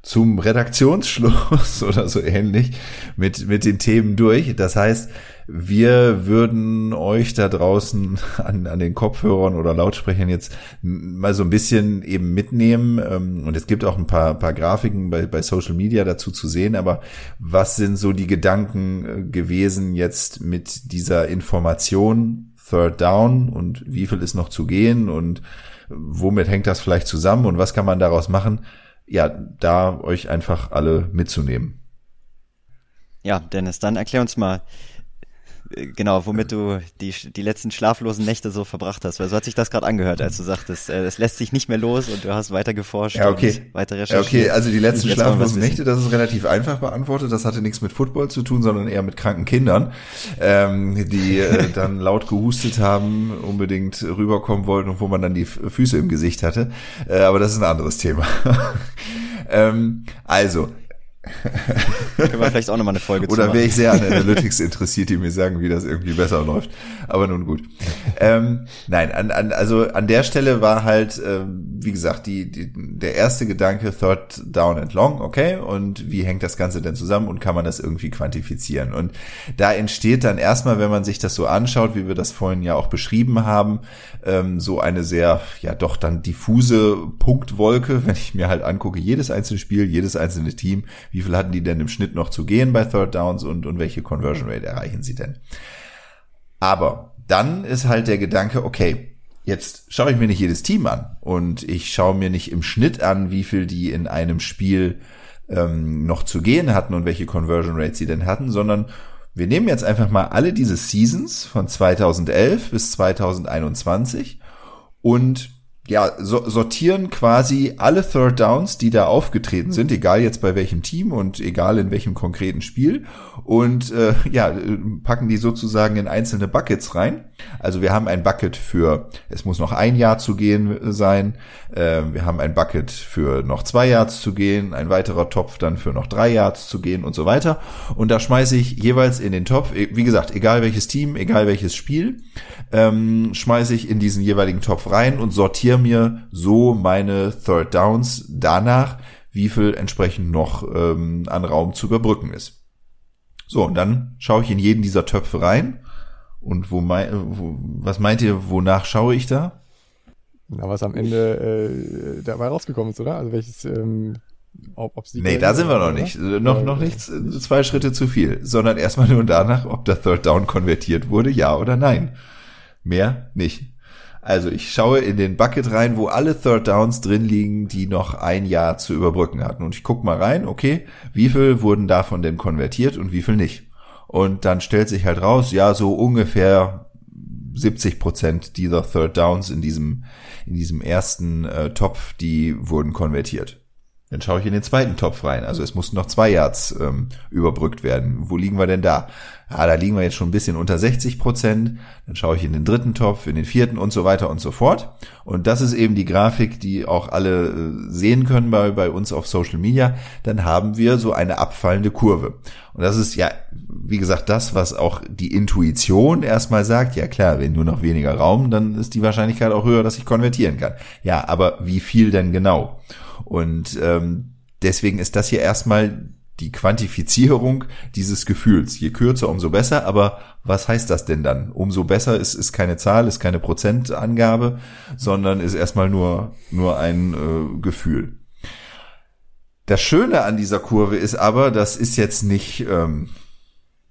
[SPEAKER 4] zum Redaktionsschluss oder so ähnlich mit, mit den Themen durch. Das heißt, wir würden euch da draußen an, an den Kopfhörern oder Lautsprechern jetzt mal so ein bisschen eben mitnehmen. Ähm, und es gibt auch ein paar, paar Grafiken bei, bei Social Media dazu zu sehen. Aber was sind so die Gedanken äh, gewesen jetzt mit dieser Information Third Down und wie viel ist noch zu gehen und womit hängt das vielleicht zusammen und was kann man daraus machen? Ja, da euch einfach alle mitzunehmen.
[SPEAKER 3] Ja, Dennis, dann erklär uns mal, genau, womit du die, die letzten schlaflosen Nächte so verbracht hast. Weil so hat sich das gerade angehört, als du sagtest, äh, es lässt sich nicht mehr los und du hast weiter geforscht
[SPEAKER 4] ja, okay.
[SPEAKER 3] und weiter recherchiert.
[SPEAKER 4] Ja, okay, also die letzten schlaflosen Nächte, das ist relativ einfach beantwortet. Das hatte nichts mit Football zu tun, sondern eher mit kranken Kindern, ähm, die äh, dann laut gehustet haben, unbedingt rüberkommen wollten und wo man dann die Füße im Gesicht hatte. Äh, aber das ist ein anderes Thema. ähm, also,
[SPEAKER 3] Können wir vielleicht auch nochmal eine Folge
[SPEAKER 4] Oder wäre ich sehr an Analytics interessiert, die mir sagen, wie das irgendwie besser läuft. Aber nun gut. Ähm, nein, an, an, also an der Stelle war halt, ähm, wie gesagt, die, die, der erste Gedanke, Third Down and Long, okay, und wie hängt das Ganze denn zusammen und kann man das irgendwie quantifizieren? Und da entsteht dann erstmal, wenn man sich das so anschaut, wie wir das vorhin ja auch beschrieben haben, ähm, so eine sehr, ja doch dann diffuse Punktwolke, wenn ich mir halt angucke, jedes einzelne Spiel, jedes einzelne Team, wie viel hatten die denn im Schnitt noch zu gehen bei Third Downs und, und welche Conversion Rate erreichen sie denn? Aber dann ist halt der Gedanke, okay, jetzt schaue ich mir nicht jedes Team an und ich schaue mir nicht im Schnitt an, wie viel die in einem Spiel ähm, noch zu gehen hatten und welche Conversion Rates sie denn hatten, sondern wir nehmen jetzt einfach mal alle diese Seasons von 2011 bis 2021 und ja, so, sortieren quasi alle Third Downs, die da aufgetreten sind, egal jetzt bei welchem Team und egal in welchem konkreten Spiel und äh, ja, packen die sozusagen in einzelne Buckets rein. Also wir haben ein Bucket für, es muss noch ein Jahr zu gehen sein, äh, wir haben ein Bucket für noch zwei Yards zu gehen, ein weiterer Topf dann für noch drei Yards zu gehen und so weiter. Und da schmeiße ich jeweils in den Topf, e, wie gesagt, egal welches Team, egal welches Spiel, ähm, schmeiße ich in diesen jeweiligen Topf rein und sortiere mir so meine Third Downs danach, wie viel entsprechend noch ähm, an Raum zu überbrücken ist. So, und dann schaue ich in jeden dieser Töpfe rein. Und wo, mein, wo was meint ihr, wonach schaue ich da?
[SPEAKER 1] Na, was am Ende äh, dabei rausgekommen ist, oder? Also welches, ähm,
[SPEAKER 4] ob, ob nee, da sind wir noch nicht. Oder? Noch, noch nicht zwei Schritte zu viel, sondern erstmal nur danach, ob der Third Down konvertiert wurde, ja oder nein. Mehr nicht. Also ich schaue in den Bucket rein, wo alle Third Downs drin liegen, die noch ein Jahr zu überbrücken hatten. Und ich gucke mal rein, okay, wie viel wurden davon denn konvertiert und wie viel nicht. Und dann stellt sich halt raus, ja, so ungefähr 70 Prozent dieser Third Downs in diesem, in diesem ersten äh, Topf, die wurden konvertiert. Dann schaue ich in den zweiten Topf rein. Also es mussten noch zwei Yards ähm, überbrückt werden. Wo liegen wir denn da? Ja, da liegen wir jetzt schon ein bisschen unter 60 Prozent. Dann schaue ich in den dritten Topf, in den vierten und so weiter und so fort. Und das ist eben die Grafik, die auch alle äh, sehen können bei, bei uns auf Social Media. Dann haben wir so eine abfallende Kurve. Und das ist ja, wie gesagt, das, was auch die Intuition erstmal sagt. Ja klar, wenn nur noch weniger Raum, dann ist die Wahrscheinlichkeit auch höher, dass ich konvertieren kann. Ja, aber wie viel denn genau? Und ähm, deswegen ist das hier erstmal die Quantifizierung dieses Gefühls. Je kürzer, umso besser. Aber was heißt das denn dann? Umso besser ist, ist keine Zahl, ist keine Prozentangabe, sondern ist erstmal nur, nur ein äh, Gefühl. Das Schöne an dieser Kurve ist aber, das ist jetzt nicht, ähm,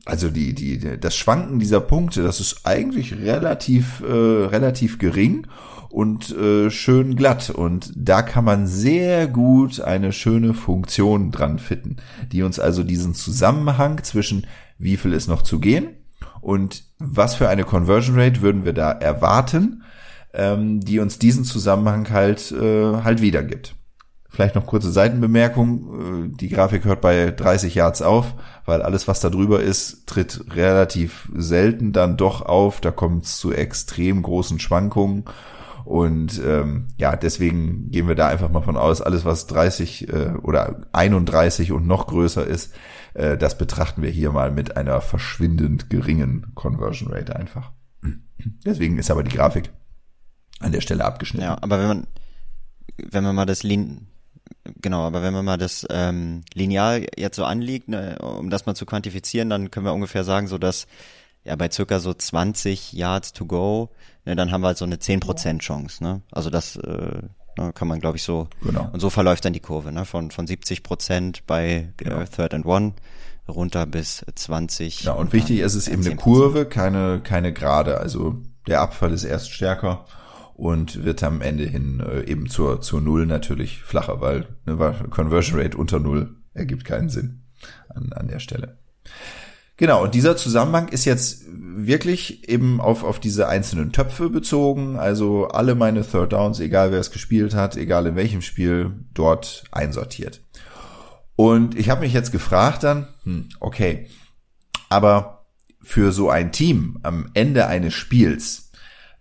[SPEAKER 4] also die, die, das Schwanken dieser Punkte, das ist eigentlich relativ, äh, relativ gering und äh, schön glatt. Und da kann man sehr gut eine schöne Funktion dran fitten, die uns also diesen Zusammenhang zwischen wie viel ist noch zu gehen und was für eine Conversion Rate würden wir da erwarten, ähm, die uns diesen Zusammenhang halt, äh, halt wiedergibt. Vielleicht noch kurze Seitenbemerkung. Äh, die Grafik hört bei 30 Yards auf, weil alles, was da drüber ist, tritt relativ selten dann doch auf. Da kommt es zu extrem großen Schwankungen. Und ähm, ja, deswegen gehen wir da einfach mal von aus, alles was 30 äh, oder 31 und noch größer ist, äh, das betrachten wir hier mal mit einer verschwindend geringen Conversion Rate einfach. Deswegen ist aber die Grafik an der Stelle abgeschnitten.
[SPEAKER 3] Ja, aber wenn man wenn man mal das Lin genau, aber wenn man mal das ähm, Lineal jetzt so anlegt, ne, um das mal zu quantifizieren, dann können wir ungefähr sagen, so dass ja bei circa so 20 Yards to go ne, dann haben wir halt so eine 10% Chance. Ne? Also das äh, ne, kann man, glaube ich, so. Genau. Und so verläuft dann die Kurve, ne? Von, von 70 Prozent bei äh, genau. äh, Third and One runter bis 20.
[SPEAKER 4] Ja, und wichtig ist es eben eine Kurve, keine, keine Gerade. Also der Abfall ist erst stärker und wird am Ende hin äh, eben zur, zur Null natürlich flacher, weil eine Conversion Rate unter Null ergibt keinen Sinn an, an der Stelle. Genau, und dieser Zusammenhang ist jetzt wirklich eben auf, auf diese einzelnen Töpfe bezogen. Also alle meine Third Downs, egal wer es gespielt hat, egal in welchem Spiel, dort einsortiert. Und ich habe mich jetzt gefragt dann, hm, okay, aber für so ein Team am Ende eines Spiels,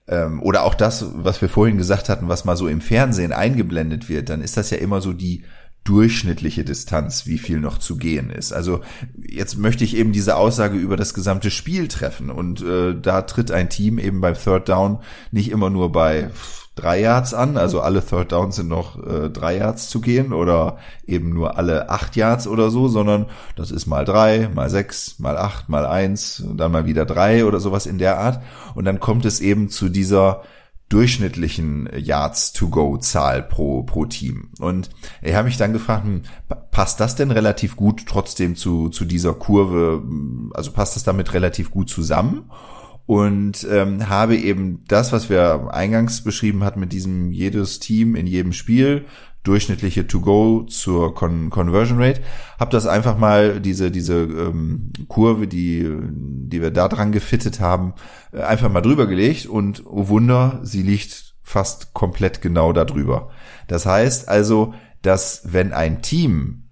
[SPEAKER 4] ähm, oder auch das, was wir vorhin gesagt hatten, was mal so im Fernsehen eingeblendet wird, dann ist das ja immer so die durchschnittliche Distanz, wie viel noch zu gehen ist. Also jetzt möchte ich eben diese Aussage über das gesamte Spiel treffen. Und äh, da tritt ein Team eben beim Third Down nicht immer nur bei drei Yards an, also alle Third Downs sind noch äh, drei Yards zu gehen oder eben nur alle acht Yards oder so, sondern das ist mal drei, mal sechs, mal acht, mal eins, dann mal wieder drei oder sowas in der Art. Und dann kommt es eben zu dieser durchschnittlichen Yards to go Zahl pro pro Team. Und ich habe mich dann gefragt, hm, passt das denn relativ gut trotzdem zu zu dieser Kurve? Also passt das damit relativ gut zusammen? Und ähm, habe eben das, was wir eingangs beschrieben hatten mit diesem jedes Team in jedem Spiel durchschnittliche To-Go zur Con Conversion Rate. Habe das einfach mal, diese, diese ähm, Kurve, die, die wir da dran gefittet haben, äh, einfach mal drüber gelegt und oh Wunder, sie liegt fast komplett genau darüber. Das heißt also, dass wenn ein Team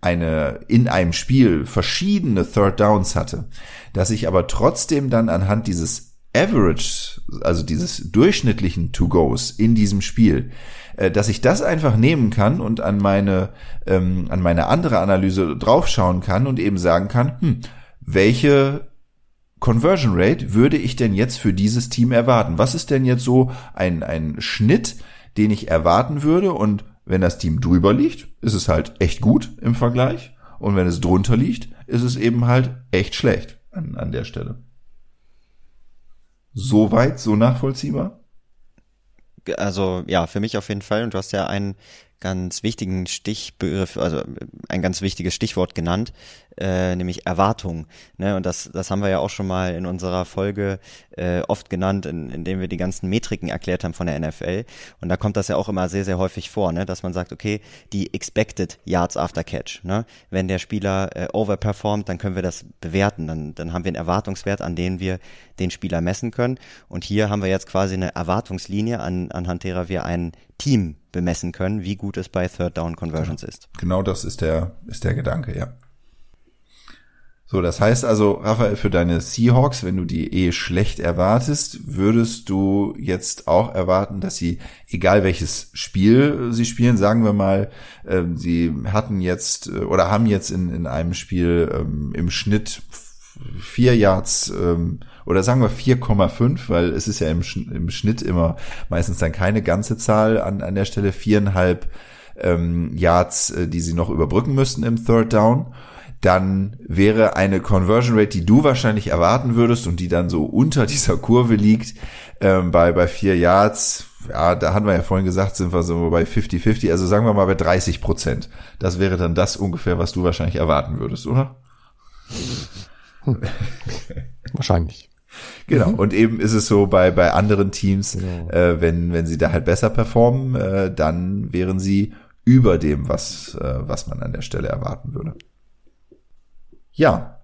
[SPEAKER 4] eine in einem Spiel verschiedene Third Downs hatte, dass ich aber trotzdem dann anhand dieses Average, also dieses durchschnittlichen To-Goes in diesem Spiel, äh, dass ich das einfach nehmen kann und an meine, ähm, an meine andere Analyse draufschauen kann und eben sagen kann, hm, welche Conversion Rate würde ich denn jetzt für dieses Team erwarten? Was ist denn jetzt so ein, ein Schnitt, den ich erwarten würde? Und wenn das Team drüber liegt, ist es halt echt gut im Vergleich. Und wenn es drunter liegt, ist es eben halt echt schlecht an, an der Stelle. Soweit, so nachvollziehbar?
[SPEAKER 3] Also ja, für mich auf jeden Fall. Und du hast ja einen ganz wichtigen Stichbegriff, also ein ganz wichtiges Stichwort genannt, äh, nämlich Erwartung. Ne? Und das, das haben wir ja auch schon mal in unserer Folge äh, oft genannt, in, indem wir die ganzen Metriken erklärt haben von der NFL. Und da kommt das ja auch immer sehr, sehr häufig vor, ne? dass man sagt, okay, die Expected Yards After Catch. Ne? Wenn der Spieler äh, overperformt, dann können wir das bewerten. Dann, dann haben wir einen Erwartungswert, an den wir den Spieler messen können. Und hier haben wir jetzt quasi eine Erwartungslinie, an, anhand derer wir ein Team bemessen können, wie gut es bei Third Down Conversions
[SPEAKER 4] genau.
[SPEAKER 3] ist.
[SPEAKER 4] Genau das ist der, ist der Gedanke, ja. So, das heißt also, Raphael, für deine Seahawks, wenn du die eh schlecht erwartest, würdest du jetzt auch erwarten, dass sie, egal welches Spiel sie spielen, sagen wir mal, äh, sie hatten jetzt äh, oder haben jetzt in, in einem Spiel ähm, im Schnitt vier Yards ähm, oder sagen wir 4,5, weil es ist ja im, im Schnitt immer meistens dann keine ganze Zahl an, an der Stelle, viereinhalb ähm, Yards, äh, die sie noch überbrücken müssten im Third Down dann wäre eine Conversion Rate, die du wahrscheinlich erwarten würdest und die dann so unter dieser Kurve liegt, ähm, bei, bei vier Yards, ja, da hatten wir ja vorhin gesagt, sind wir so bei 50-50, also sagen wir mal bei 30 Prozent. Das wäre dann das ungefähr, was du wahrscheinlich erwarten würdest, oder?
[SPEAKER 1] Hm. Wahrscheinlich.
[SPEAKER 4] Genau. Mhm. Und eben ist es so bei, bei anderen Teams, genau. äh, wenn, wenn sie da halt besser performen, äh, dann wären sie über dem, was, äh, was man an der Stelle erwarten würde. Ja,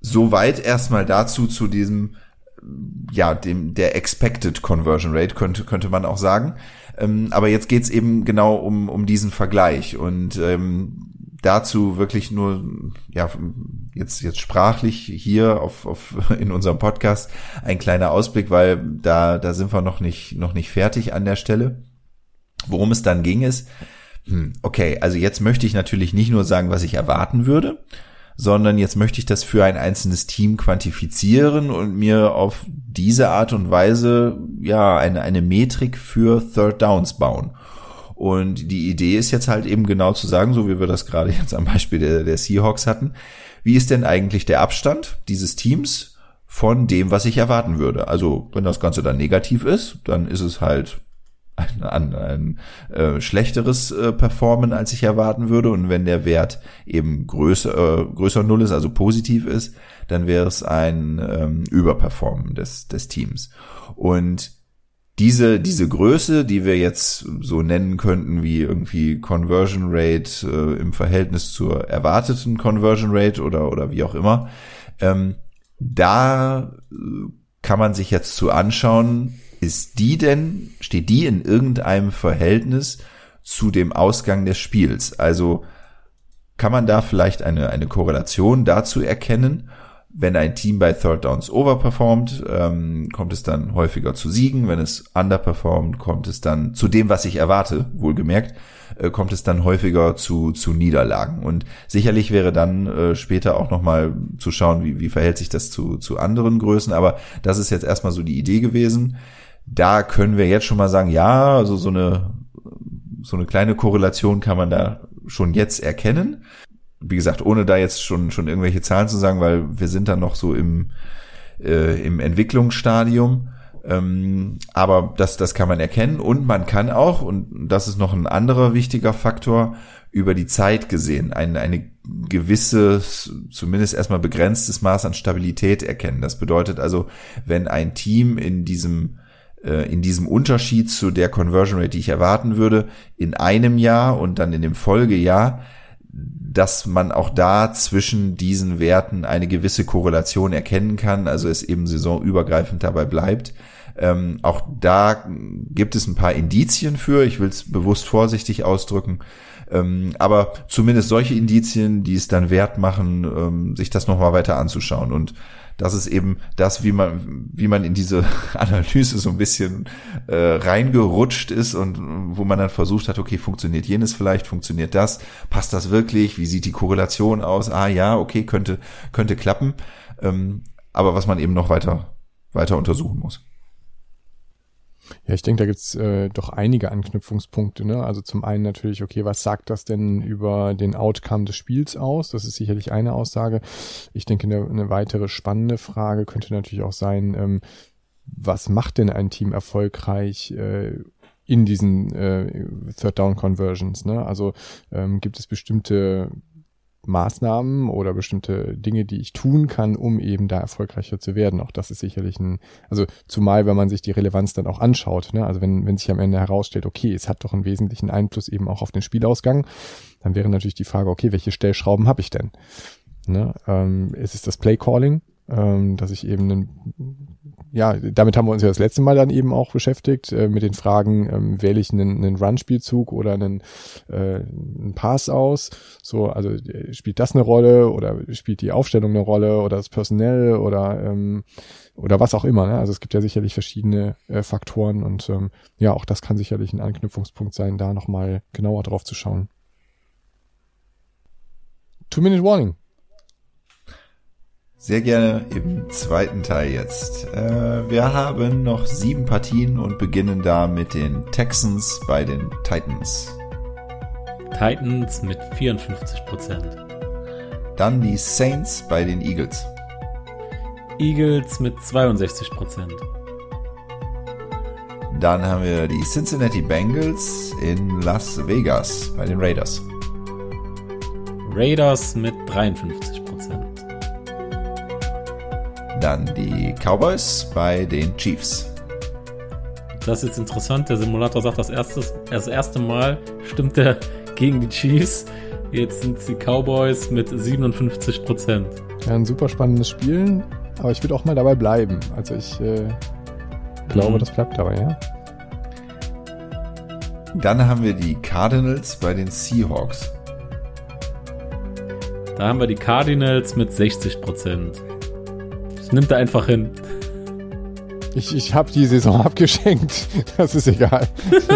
[SPEAKER 4] soweit erstmal dazu zu diesem, ja, dem der Expected Conversion Rate könnte könnte man auch sagen. Ähm, aber jetzt geht's eben genau um um diesen Vergleich und ähm, dazu wirklich nur ja jetzt jetzt sprachlich hier auf, auf in unserem Podcast ein kleiner Ausblick, weil da da sind wir noch nicht noch nicht fertig an der Stelle. Worum es dann ging ist, hm, okay, also jetzt möchte ich natürlich nicht nur sagen, was ich erwarten würde, sondern jetzt möchte ich das für ein einzelnes Team quantifizieren und mir auf diese Art und Weise ja eine, eine Metrik für Third Downs bauen. Und die Idee ist jetzt halt eben genau zu sagen, so wie wir das gerade jetzt am Beispiel der, der Seahawks hatten, wie ist denn eigentlich der Abstand dieses Teams von dem, was ich erwarten würde? Also wenn das Ganze dann negativ ist, dann ist es halt ein, ein, ein äh, schlechteres äh, Performen, als ich erwarten würde. Und wenn der Wert eben größer, äh, größer Null ist, also positiv ist, dann wäre es ein ähm, Überperformen des, des Teams. Und diese, diese Größe, die wir jetzt so nennen könnten wie irgendwie Conversion Rate äh, im Verhältnis zur erwarteten Conversion Rate oder, oder wie auch immer, ähm, da äh, kann man sich jetzt zu anschauen, ist die denn, steht die in irgendeinem Verhältnis zu dem Ausgang des Spiels? Also kann man da vielleicht eine, eine Korrelation dazu erkennen, Wenn ein Team bei Third Downs overperformt, ähm, kommt es dann häufiger zu Siegen. Wenn es underperformt, kommt es dann zu dem, was ich erwarte, wohlgemerkt, äh, kommt es dann häufiger zu, zu Niederlagen. Und sicherlich wäre dann äh, später auch nochmal zu schauen, wie, wie verhält sich das zu, zu anderen Größen. Aber das ist jetzt erstmal so die Idee gewesen. Da können wir jetzt schon mal sagen, ja, also so eine, so eine kleine Korrelation kann man da schon jetzt erkennen wie gesagt, ohne da jetzt schon, schon irgendwelche Zahlen zu sagen, weil wir sind dann noch so im, äh, im Entwicklungsstadium. Ähm, aber das, das kann man erkennen und man kann auch, und das ist noch ein anderer wichtiger Faktor, über die Zeit gesehen, eine, eine gewisse, zumindest erstmal begrenztes Maß an Stabilität erkennen. Das bedeutet also, wenn ein Team in diesem äh, in diesem Unterschied zu der Conversion Rate, die ich erwarten würde, in einem Jahr und dann in dem Folgejahr dass man auch da zwischen diesen Werten eine gewisse Korrelation erkennen kann, also es eben saisonübergreifend dabei bleibt. Ähm, auch da gibt es ein paar Indizien für, ich will es bewusst vorsichtig ausdrücken, ähm, aber zumindest solche Indizien, die es dann wert machen, ähm, sich das nochmal weiter anzuschauen. Und das ist eben das, wie man, wie man in diese Analyse so ein bisschen äh, reingerutscht ist und wo man dann versucht hat, okay, funktioniert jenes vielleicht, funktioniert das, passt das wirklich, wie sieht die Korrelation aus? Ah ja, okay, könnte, könnte klappen. Ähm, aber was man eben noch weiter, weiter untersuchen muss.
[SPEAKER 1] Ja, ich denke, da gibt's äh, doch einige Anknüpfungspunkte. Ne? Also zum einen natürlich, okay, was sagt das denn über den Outcome des Spiels aus? Das ist sicherlich eine Aussage. Ich denke, eine, eine weitere spannende Frage könnte natürlich auch sein, ähm, was macht denn ein Team erfolgreich äh, in diesen äh, Third Down Conversions? Ne? Also ähm, gibt es bestimmte Maßnahmen oder bestimmte Dinge, die ich tun kann, um eben da erfolgreicher zu werden. Auch das ist sicherlich ein, also zumal, wenn man sich die Relevanz dann auch anschaut, ne? also wenn, wenn sich am Ende herausstellt, okay, es hat doch einen wesentlichen Einfluss eben auch auf den Spielausgang, dann wäre natürlich die Frage, okay, welche Stellschrauben habe ich denn? Ne? Ähm, ist es das Play Calling? Ähm, dass ich eben einen, ja, damit haben wir uns ja das letzte Mal dann eben auch beschäftigt, äh, mit den Fragen, ähm, wähle ich einen, einen Run-Spielzug oder einen, äh, einen Pass aus? So, also äh, spielt das eine Rolle oder spielt die Aufstellung eine Rolle oder das Personell oder ähm, oder was auch immer. Ne? Also es gibt ja sicherlich verschiedene äh, Faktoren und ähm, ja, auch das kann sicherlich ein Anknüpfungspunkt sein, da nochmal genauer drauf zu schauen. Two-Minute Warning.
[SPEAKER 4] Sehr gerne im zweiten Teil jetzt. Äh, wir haben noch sieben Partien und beginnen da mit den Texans bei den Titans.
[SPEAKER 2] Titans mit 54 Prozent.
[SPEAKER 4] Dann die Saints bei den Eagles.
[SPEAKER 2] Eagles mit 62 Prozent.
[SPEAKER 4] Dann haben wir die Cincinnati Bengals in Las Vegas bei den Raiders.
[SPEAKER 2] Raiders mit 53 Prozent.
[SPEAKER 4] Dann die Cowboys bei den Chiefs.
[SPEAKER 2] Das ist jetzt interessant. Der Simulator sagt, das erste, das erste Mal stimmt er gegen die Chiefs. Jetzt sind es die Cowboys mit 57 Prozent.
[SPEAKER 1] Ja, ein super spannendes Spiel, aber ich würde auch mal dabei bleiben. Also ich äh, glaube, mhm. das bleibt dabei, ja.
[SPEAKER 4] Dann haben wir die Cardinals bei den Seahawks.
[SPEAKER 2] Da haben wir die Cardinals mit 60 Prozent. Nimmt er einfach hin.
[SPEAKER 1] Ich, ich habe die Saison abgeschenkt. Das ist egal.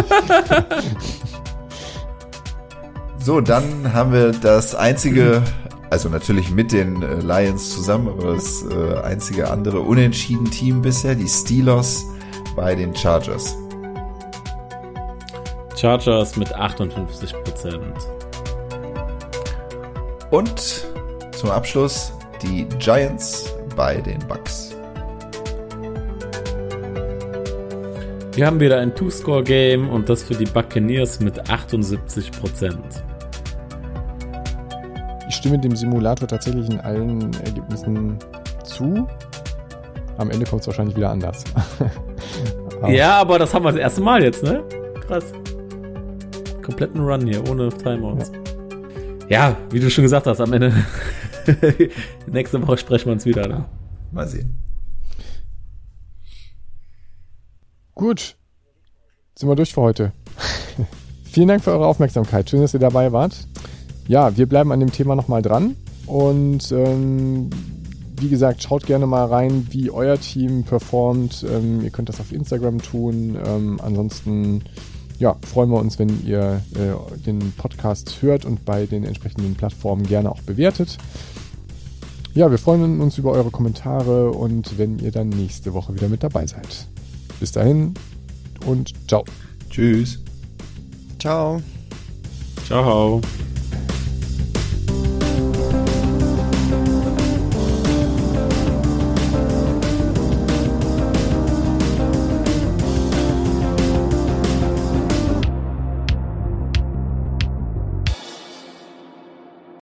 [SPEAKER 4] so, dann haben wir das einzige, also natürlich mit den äh, Lions zusammen, aber das äh, einzige andere unentschieden Team bisher, die Steelers bei den Chargers.
[SPEAKER 2] Chargers mit 58 Prozent.
[SPEAKER 4] Und zum Abschluss die Giants bei den Bucks.
[SPEAKER 2] Wir haben wieder ein Two-Score-Game und das für die Buccaneers mit 78%.
[SPEAKER 1] Ich stimme dem Simulator tatsächlich in allen Ergebnissen zu. Am Ende kommt es wahrscheinlich wieder anders.
[SPEAKER 2] aber ja, aber das haben wir das erste Mal jetzt, ne? Krass. Kompletten Run hier, ohne Timeouts. Ja. ja, wie du schon gesagt hast, am Ende Nächste Woche sprechen wir uns wieder. Ne?
[SPEAKER 4] Mal sehen.
[SPEAKER 1] Gut. Sind wir durch für heute. Vielen Dank für eure Aufmerksamkeit. Schön, dass ihr dabei wart. Ja, wir bleiben an dem Thema nochmal dran und ähm, wie gesagt, schaut gerne mal rein, wie euer Team performt. Ähm, ihr könnt das auf Instagram tun. Ähm, ansonsten ja, freuen wir uns, wenn ihr äh, den Podcast hört und bei den entsprechenden Plattformen gerne auch bewertet. Ja, wir freuen uns über eure Kommentare und wenn ihr dann nächste Woche wieder mit dabei seid. Bis dahin und ciao.
[SPEAKER 4] Tschüss.
[SPEAKER 3] Ciao.
[SPEAKER 2] Ciao.